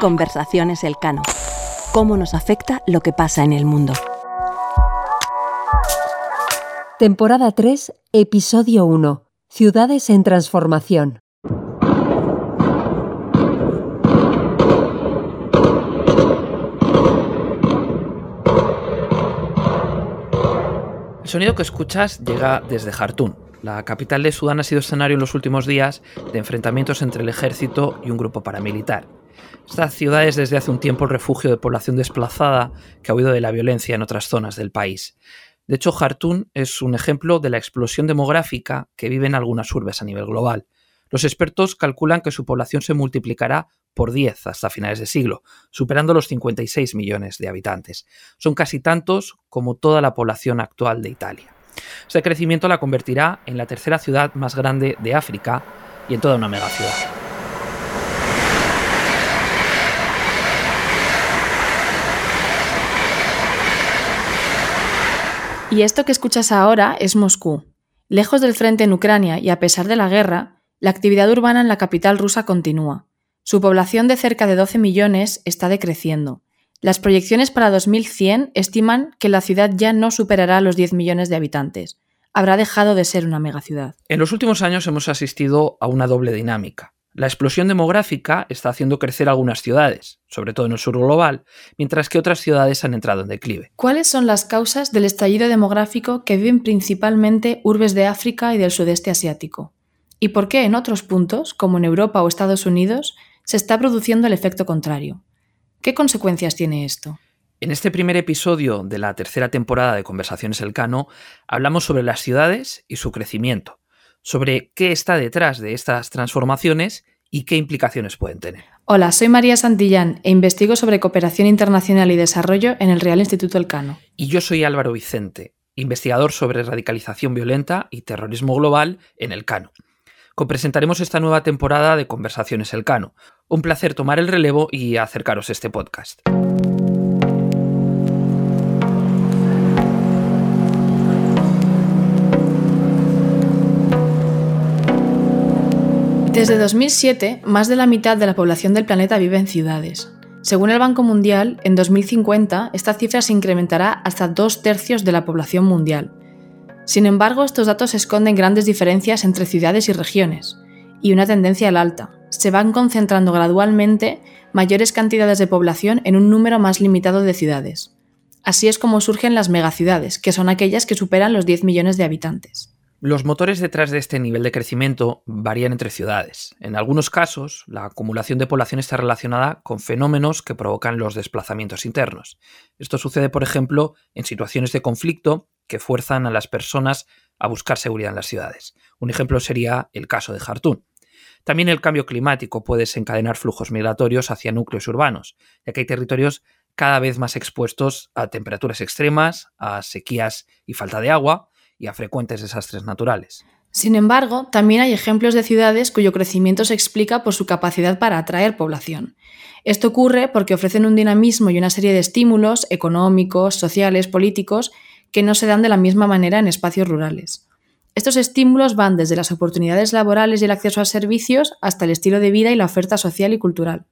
Conversaciones Elcano. ¿Cómo nos afecta lo que pasa en el mundo? Temporada 3, Episodio 1. Ciudades en transformación. El sonido que escuchas llega desde Jartún. La capital de Sudán ha sido escenario en los últimos días de enfrentamientos entre el ejército y un grupo paramilitar. Esta ciudad es desde hace un tiempo el refugio de población desplazada que ha huido de la violencia en otras zonas del país. De hecho, Jartún es un ejemplo de la explosión demográfica que viven algunas urbes a nivel global. Los expertos calculan que su población se multiplicará por 10 hasta finales de siglo, superando los 56 millones de habitantes. Son casi tantos como toda la población actual de Italia. Este crecimiento la convertirá en la tercera ciudad más grande de África y en toda una megaciudad. Y esto que escuchas ahora es Moscú. Lejos del frente en Ucrania y a pesar de la guerra, la actividad urbana en la capital rusa continúa. Su población de cerca de 12 millones está decreciendo. Las proyecciones para 2100 estiman que la ciudad ya no superará los 10 millones de habitantes. Habrá dejado de ser una megaciudad. En los últimos años hemos asistido a una doble dinámica. La explosión demográfica está haciendo crecer algunas ciudades, sobre todo en el sur global, mientras que otras ciudades han entrado en declive. ¿Cuáles son las causas del estallido demográfico que viven principalmente urbes de África y del sudeste asiático? ¿Y por qué en otros puntos, como en Europa o Estados Unidos, se está produciendo el efecto contrario. ¿Qué consecuencias tiene esto? En este primer episodio de la tercera temporada de Conversaciones Elcano hablamos sobre las ciudades y su crecimiento, sobre qué está detrás de estas transformaciones y qué implicaciones pueden tener. Hola, soy María Santillán e investigo sobre cooperación internacional y desarrollo en el Real Instituto Elcano. Y yo soy Álvaro Vicente, investigador sobre radicalización violenta y terrorismo global en el Cano. Copresentaremos esta nueva temporada de Conversaciones Elcano, un placer tomar el relevo y acercaros a este podcast. Desde 2007, más de la mitad de la población del planeta vive en ciudades. Según el Banco Mundial, en 2050 esta cifra se incrementará hasta dos tercios de la población mundial. Sin embargo, estos datos esconden grandes diferencias entre ciudades y regiones, y una tendencia al alta, se van concentrando gradualmente mayores cantidades de población en un número más limitado de ciudades. Así es como surgen las megaciudades, que son aquellas que superan los 10 millones de habitantes. Los motores detrás de este nivel de crecimiento varían entre ciudades. En algunos casos, la acumulación de población está relacionada con fenómenos que provocan los desplazamientos internos. Esto sucede, por ejemplo, en situaciones de conflicto que fuerzan a las personas a buscar seguridad en las ciudades. Un ejemplo sería el caso de Jartún. También el cambio climático puede desencadenar flujos migratorios hacia núcleos urbanos, ya que hay territorios cada vez más expuestos a temperaturas extremas, a sequías y falta de agua y a frecuentes desastres naturales. Sin embargo, también hay ejemplos de ciudades cuyo crecimiento se explica por su capacidad para atraer población. Esto ocurre porque ofrecen un dinamismo y una serie de estímulos económicos, sociales, políticos que no se dan de la misma manera en espacios rurales. Estos estímulos van desde las oportunidades laborales y el acceso a servicios hasta el estilo de vida y la oferta social y cultural.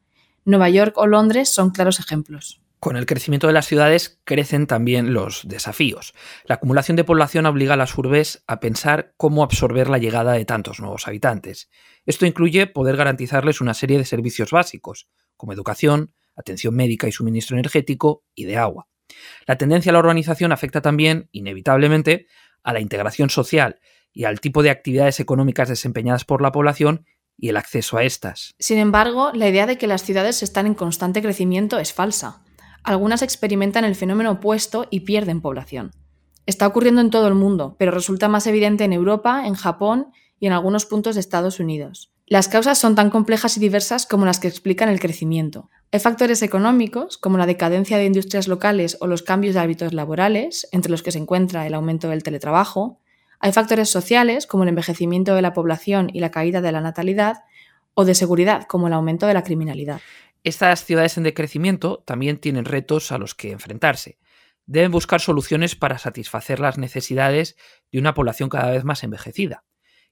Nueva York o Londres son claros ejemplos. Con el crecimiento de las ciudades crecen también los desafíos. La acumulación de población obliga a las urbes a pensar cómo absorber la llegada de tantos nuevos habitantes. Esto incluye poder garantizarles una serie de servicios básicos, como educación, atención médica y suministro energético y de agua. La tendencia a la urbanización afecta también, inevitablemente, a la integración social y al tipo de actividades económicas desempeñadas por la población y el acceso a estas. Sin embargo, la idea de que las ciudades están en constante crecimiento es falsa. Algunas experimentan el fenómeno opuesto y pierden población. Está ocurriendo en todo el mundo, pero resulta más evidente en Europa, en Japón y en algunos puntos de Estados Unidos. Las causas son tan complejas y diversas como las que explican el crecimiento. Hay factores económicos, como la decadencia de industrias locales o los cambios de hábitos laborales, entre los que se encuentra el aumento del teletrabajo. Hay factores sociales, como el envejecimiento de la población y la caída de la natalidad, o de seguridad, como el aumento de la criminalidad. Estas ciudades en decrecimiento también tienen retos a los que enfrentarse. Deben buscar soluciones para satisfacer las necesidades de una población cada vez más envejecida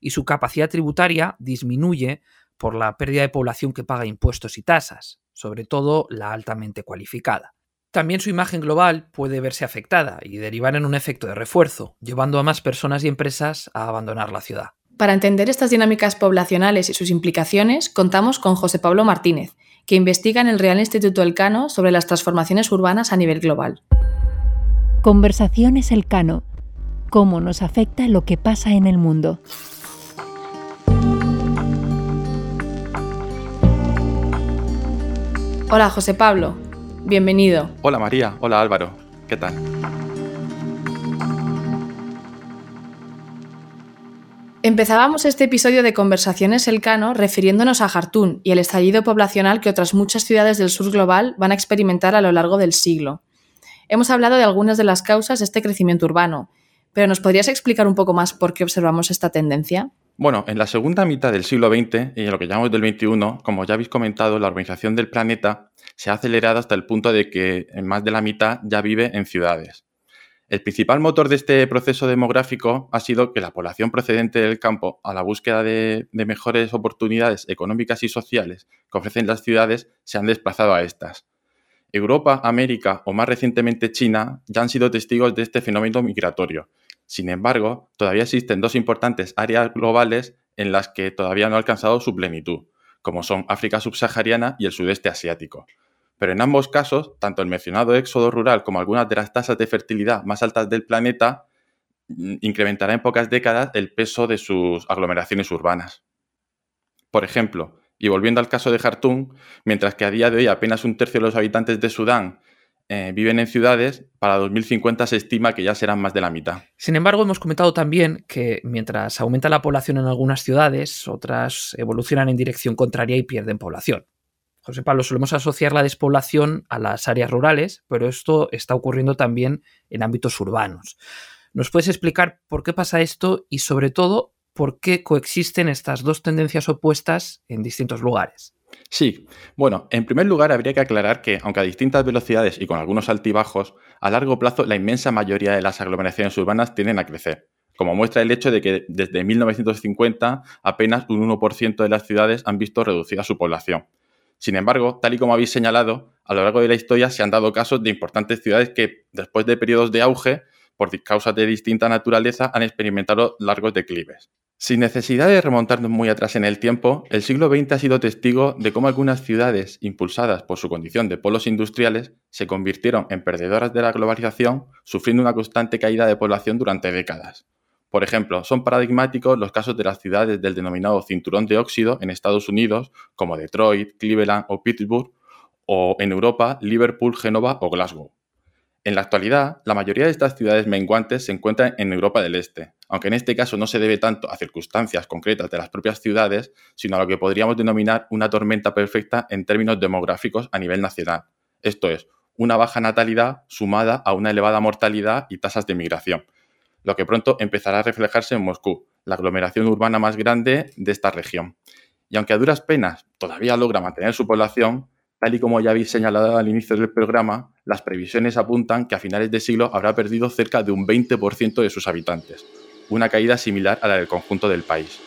y su capacidad tributaria disminuye por la pérdida de población que paga impuestos y tasas, sobre todo la altamente cualificada. También su imagen global puede verse afectada y derivar en un efecto de refuerzo, llevando a más personas y empresas a abandonar la ciudad. Para entender estas dinámicas poblacionales y sus implicaciones, contamos con José Pablo Martínez, que investiga en el Real Instituto Elcano sobre las transformaciones urbanas a nivel global. Conversaciones Elcano. Cómo nos afecta lo que pasa en el mundo. Hola José Pablo, bienvenido. Hola María, hola Álvaro, ¿qué tal? Empezábamos este episodio de Conversaciones Elcano refiriéndonos a Jartún y el estallido poblacional que otras muchas ciudades del sur global van a experimentar a lo largo del siglo. Hemos hablado de algunas de las causas de este crecimiento urbano, pero ¿nos podrías explicar un poco más por qué observamos esta tendencia? Bueno, en la segunda mitad del siglo XX y en lo que llamamos del XXI, como ya habéis comentado, la urbanización del planeta se ha acelerado hasta el punto de que más de la mitad ya vive en ciudades. El principal motor de este proceso demográfico ha sido que la población procedente del campo, a la búsqueda de, mejores oportunidades económicas y sociales que ofrecen las ciudades, se han desplazado a estas. Europa, América o más recientemente China ya han sido testigos de este fenómeno migratorio. Sin embargo, todavía existen dos importantes áreas globales en las que todavía no ha alcanzado su plenitud, como son África subsahariana y el sudeste asiático pero en ambos casos, tanto el mencionado éxodo rural como algunas de las tasas de fertilidad más altas del planeta mm, incrementará en pocas décadas el peso de sus aglomeraciones urbanas. Por ejemplo, y volviendo al caso de Jartum, mientras que a día de hoy apenas un tercio de los habitantes de Sudán eh, viven en ciudades, para 2050 se estima que ya serán más de la mitad. Sin embargo, hemos comentado también que mientras aumenta la población en algunas ciudades, otras evolucionan en dirección contraria y pierden población. José Pablo, solemos asociar la despoblación a las áreas rurales, pero esto está ocurriendo también en ámbitos urbanos. ¿Nos puedes explicar por qué pasa esto y sobre todo por qué coexisten estas dos tendencias opuestas en distintos lugares? Sí, bueno, en primer lugar habría que aclarar que, aunque a distintas velocidades y con algunos altibajos, a largo plazo la inmensa mayoría de las aglomeraciones urbanas tienden a crecer, como muestra el hecho de que desde 1950 apenas un 1% de las ciudades han visto reducida su población, sin embargo, tal y como habéis señalado, a lo largo de la historia se han dado casos de importantes ciudades que, después de periodos de auge, por causas de distinta naturaleza, han experimentado largos declives. Sin necesidad de remontarnos muy atrás en el tiempo, el siglo XX ha sido testigo de cómo algunas ciudades, impulsadas por su condición de polos industriales, se convirtieron en perdedoras de la globalización, sufriendo una constante caída de población durante décadas. Por ejemplo, son paradigmáticos los casos de las ciudades del denominado cinturón de óxido en Estados Unidos, como Detroit, Cleveland o Pittsburgh, o en Europa, Liverpool, Génova o Glasgow. En la actualidad, la mayoría de estas ciudades menguantes se encuentran en Europa del Este, aunque en este caso no se debe tanto a circunstancias concretas de las propias ciudades, sino a lo que podríamos denominar una tormenta perfecta en términos demográficos a nivel nacional. Esto es, una baja natalidad sumada a una elevada mortalidad y tasas de migración, lo que pronto empezará a reflejarse en Moscú, la aglomeración urbana más grande de esta región. Y aunque a duras penas todavía logra mantener su población, tal y como ya habéis señalado al inicio del programa, las previsiones apuntan que a finales de siglo habrá perdido cerca de un 20% de sus habitantes, una caída similar a la del conjunto del país.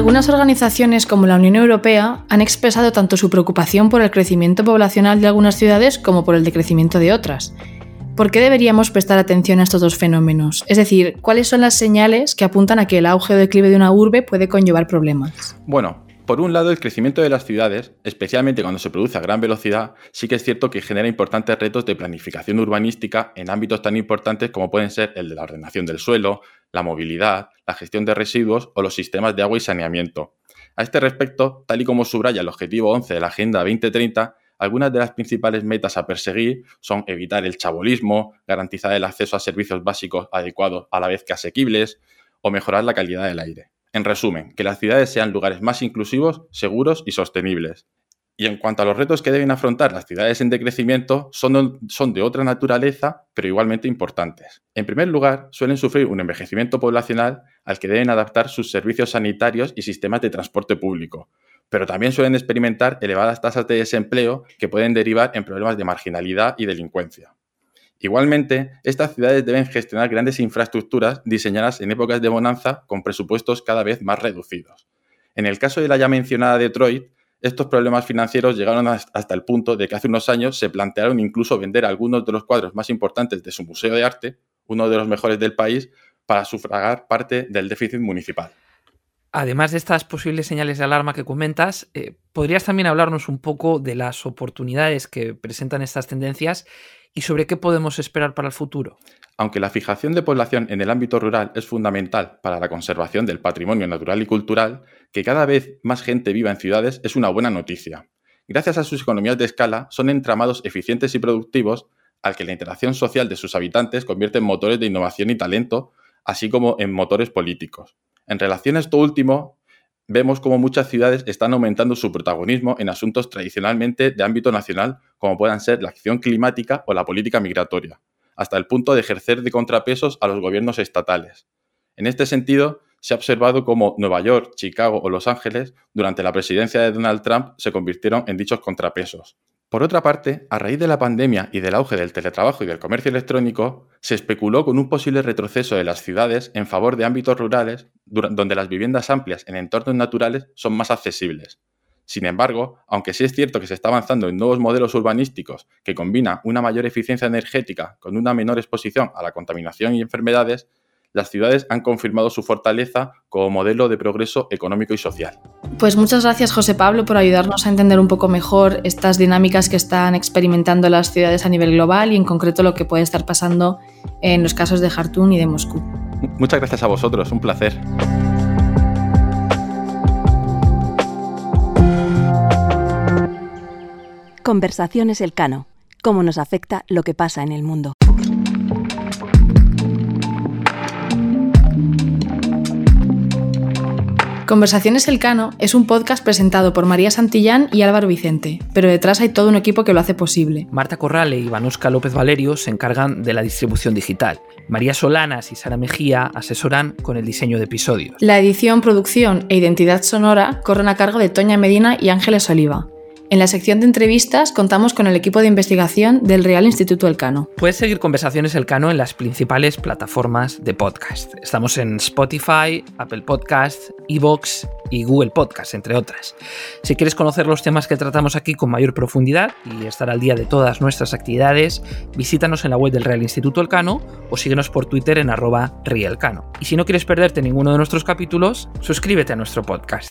Algunas organizaciones como la Unión Europea han expresado tanto su preocupación por el crecimiento poblacional de algunas ciudades como por el decrecimiento de otras. ¿Por qué deberíamos prestar atención a estos dos fenómenos? Es decir, ¿cuáles son las señales que apuntan a que el auge o declive de una urbe puede conllevar problemas? Bueno, por un lado, el crecimiento de las ciudades, especialmente cuando se produce a gran velocidad, sí que es cierto que genera importantes retos de planificación urbanística en ámbitos tan importantes como pueden ser el de la ordenación del suelo, la movilidad, la gestión de residuos o los sistemas de agua y saneamiento. A este respecto, tal y como subraya el objetivo 11 de la Agenda 2030, algunas de las principales metas a perseguir son evitar el chabolismo, garantizar el acceso a servicios básicos adecuados a la vez que asequibles o mejorar la calidad del aire. En resumen, que las ciudades sean lugares más inclusivos, seguros y sostenibles. Y en cuanto a los retos que deben afrontar las ciudades en decrecimiento, son, de otra naturaleza, pero igualmente importantes. En primer lugar, suelen sufrir un envejecimiento poblacional al que deben adaptar sus servicios sanitarios y sistemas de transporte público, pero también suelen experimentar elevadas tasas de desempleo que pueden derivar en problemas de marginalidad y delincuencia. Igualmente, estas ciudades deben gestionar grandes infraestructuras diseñadas en épocas de bonanza con presupuestos cada vez más reducidos. En el caso de la ya mencionada Detroit, estos problemas financieros llegaron hasta el punto de que hace unos años se plantearon incluso vender algunos de los cuadros más importantes de su museo de arte, uno de los mejores del país, para sufragar parte del déficit municipal. Además de estas posibles señales de alarma que comentas, eh, ¿podrías también hablarnos un poco de las oportunidades que presentan estas tendencias y sobre qué podemos esperar para el futuro? Aunque la fijación de población en el ámbito rural es fundamental para la conservación del patrimonio natural y cultural, que cada vez más gente viva en ciudades es una buena noticia. Gracias a sus economías de escala, son entramados eficientes y productivos al que la interacción social de sus habitantes convierte en motores de innovación y talento, así como en motores políticos. En relación a esto último, vemos cómo muchas ciudades están aumentando su protagonismo en asuntos tradicionalmente de ámbito nacional, como puedan ser la acción climática o la política migratoria, hasta el punto de ejercer de contrapesos a los gobiernos estatales. En este sentido, se ha observado cómo Nueva York, Chicago o Los Ángeles, durante la presidencia de Donald Trump, se convirtieron en dichos contrapesos. Por otra parte, a raíz de la pandemia y del auge del teletrabajo y del comercio electrónico, se especuló con un posible retroceso de las ciudades en favor de ámbitos rurales donde las viviendas amplias en entornos naturales son más accesibles. Sin embargo, aunque sí es cierto que se está avanzando en nuevos modelos urbanísticos que combinan una mayor eficiencia energética con una menor exposición a la contaminación y enfermedades, las ciudades han confirmado su fortaleza como modelo de progreso económico y social. Pues muchas gracias José Pablo por ayudarnos a entender un poco mejor estas dinámicas que están experimentando las ciudades a nivel global y en concreto lo que puede estar pasando en los casos de Jartún y de Moscú. Muchas gracias a vosotros, un placer. Conversaciones Elcano. Cómo nos afecta lo que pasa en el mundo. Conversaciones Elcano es un podcast presentado por María Santillán y Álvaro Vicente, pero detrás hay todo un equipo que lo hace posible. Marta Corrale y Vanosca López Valerio se encargan de la distribución digital. María Solanas y Sara Mejía asesoran con el diseño de episodios. La edición, producción e identidad sonora corren a cargo de Toña Medina y Ángeles Oliva. En la sección de entrevistas contamos con el equipo de investigación del Real Instituto Elcano. Puedes seguir Conversaciones Elcano en las principales plataformas de podcast. Estamos en Spotify, Apple Podcasts, Evox y Google Podcasts, entre otras. Si quieres conocer los temas que tratamos aquí con mayor profundidad y estar al día de todas nuestras actividades, visítanos en la web del Real Instituto Elcano o síguenos por Twitter en arroba realcano. Y si no quieres perderte ninguno de nuestros capítulos, suscríbete a nuestro podcast.